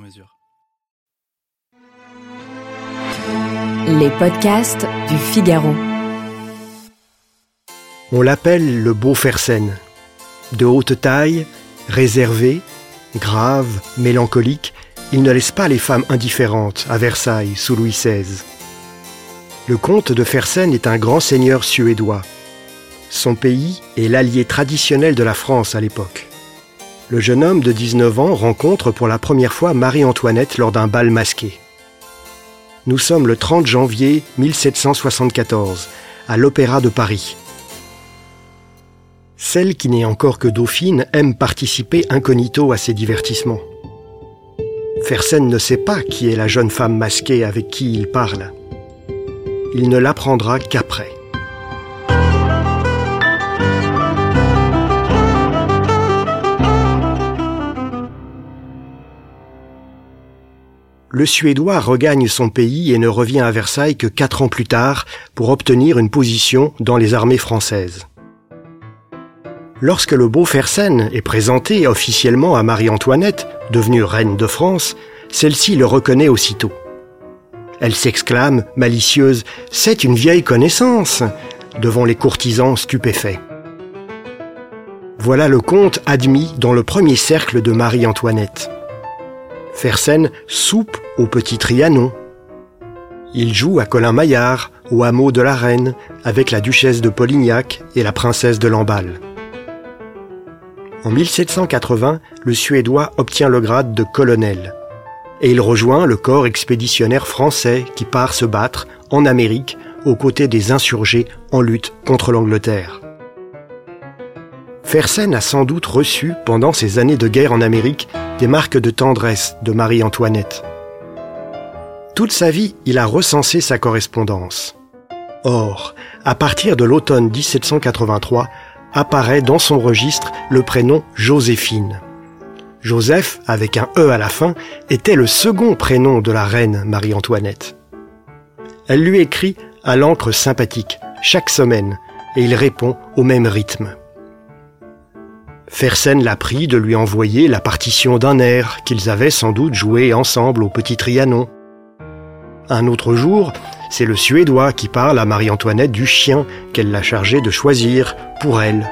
mesure. Les podcasts du Figaro. On l'appelle le beau Fersen. De haute taille, réservé, grave, mélancolique, il ne laisse pas les femmes indifférentes à Versailles sous Louis XVI. Le comte de Fersen est un grand seigneur suédois. Son pays est l'allié traditionnel de la France à l'époque. Le jeune homme de 19 ans rencontre pour la première fois Marie-Antoinette lors d'un bal masqué. Nous sommes le 30 janvier 1774, à l'Opéra de Paris. Celle qui n'est encore que dauphine aime participer incognito à ces divertissements. Fersen ne sait pas qui est la jeune femme masquée avec qui il parle. Il ne l'apprendra qu'après. Le Suédois regagne son pays et ne revient à Versailles que quatre ans plus tard pour obtenir une position dans les armées françaises. Lorsque le beau Fersen est présenté officiellement à Marie-Antoinette, devenue reine de France, celle-ci le reconnaît aussitôt. Elle s'exclame, malicieuse, C'est une vieille connaissance devant les courtisans stupéfaits. Voilà le comte admis dans le premier cercle de Marie-Antoinette. Fersen soupe au petit Trianon. Il joue à Colin Maillard, au hameau de la Reine, avec la duchesse de Polignac et la princesse de Lamballe. En 1780, le Suédois obtient le grade de colonel. Et il rejoint le corps expéditionnaire français qui part se battre en Amérique aux côtés des insurgés en lutte contre l'Angleterre. Fersen a sans doute reçu, pendant ses années de guerre en Amérique, des marques de tendresse de Marie-Antoinette. Toute sa vie, il a recensé sa correspondance. Or, à partir de l'automne 1783, apparaît dans son registre le prénom Joséphine. Joseph, avec un E à la fin, était le second prénom de la reine Marie-Antoinette. Elle lui écrit à l'encre sympathique, chaque semaine, et il répond au même rythme. Fersen l'a pris de lui envoyer la partition d'un air qu'ils avaient sans doute joué ensemble au Petit Trianon. Un autre jour, c'est le Suédois qui parle à Marie-Antoinette du chien qu'elle l'a chargé de choisir pour elle.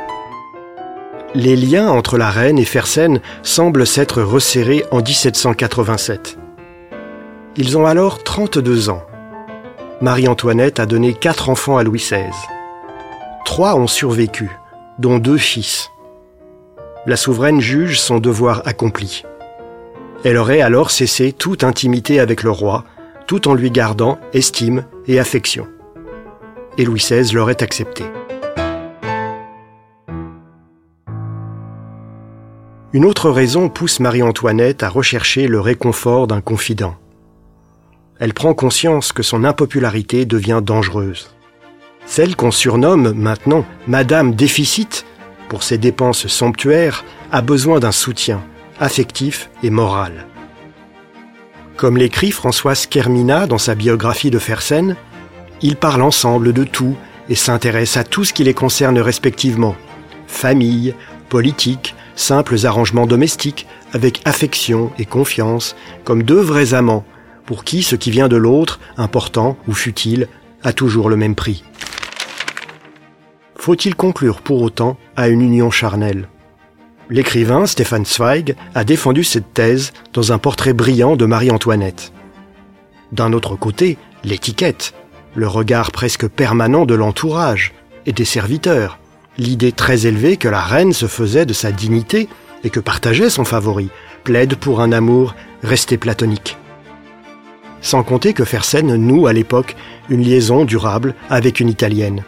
Les liens entre la reine et Fersen semblent s'être resserrés en 1787. Ils ont alors 32 ans. Marie-Antoinette a donné quatre enfants à Louis XVI. Trois ont survécu, dont deux fils la souveraine juge son devoir accompli. Elle aurait alors cessé toute intimité avec le roi, tout en lui gardant estime et affection. Et Louis XVI l'aurait accepté. Une autre raison pousse Marie-Antoinette à rechercher le réconfort d'un confident. Elle prend conscience que son impopularité devient dangereuse. Celle qu'on surnomme maintenant Madame Déficit pour ses dépenses somptuaires, a besoin d'un soutien affectif et moral. Comme l'écrit Françoise Kermina dans sa biographie de Fersen, ils parlent ensemble de tout et s'intéressent à tout ce qui les concerne respectivement. Famille, politique, simples arrangements domestiques, avec affection et confiance, comme deux vrais amants, pour qui ce qui vient de l'autre, important ou futile, a toujours le même prix. Faut-il conclure pour autant à une union charnelle? L'écrivain Stéphane Zweig a défendu cette thèse dans un portrait brillant de Marie-Antoinette. D'un autre côté, l'étiquette, le regard presque permanent de l'entourage et des serviteurs, l'idée très élevée que la reine se faisait de sa dignité et que partageait son favori, plaide pour un amour resté platonique. Sans compter que Fersen noue à l'époque une liaison durable avec une Italienne.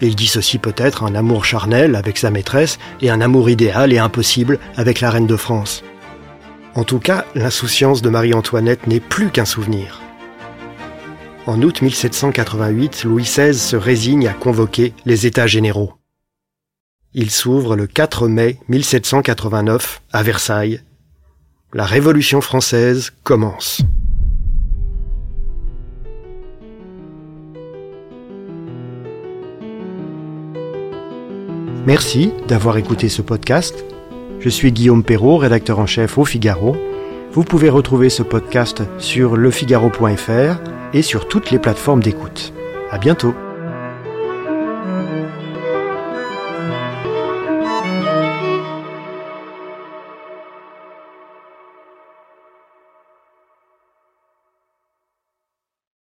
Il dissocie peut-être un amour charnel avec sa maîtresse et un amour idéal et impossible avec la reine de France. En tout cas, l'insouciance de Marie-Antoinette n'est plus qu'un souvenir. En août 1788, Louis XVI se résigne à convoquer les États généraux. Il s'ouvre le 4 mai 1789 à Versailles. La Révolution française commence. Merci d'avoir écouté ce podcast. Je suis Guillaume Perrault, rédacteur en chef au Figaro. Vous pouvez retrouver ce podcast sur lefigaro.fr et sur toutes les plateformes d'écoute. À bientôt.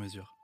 mesure.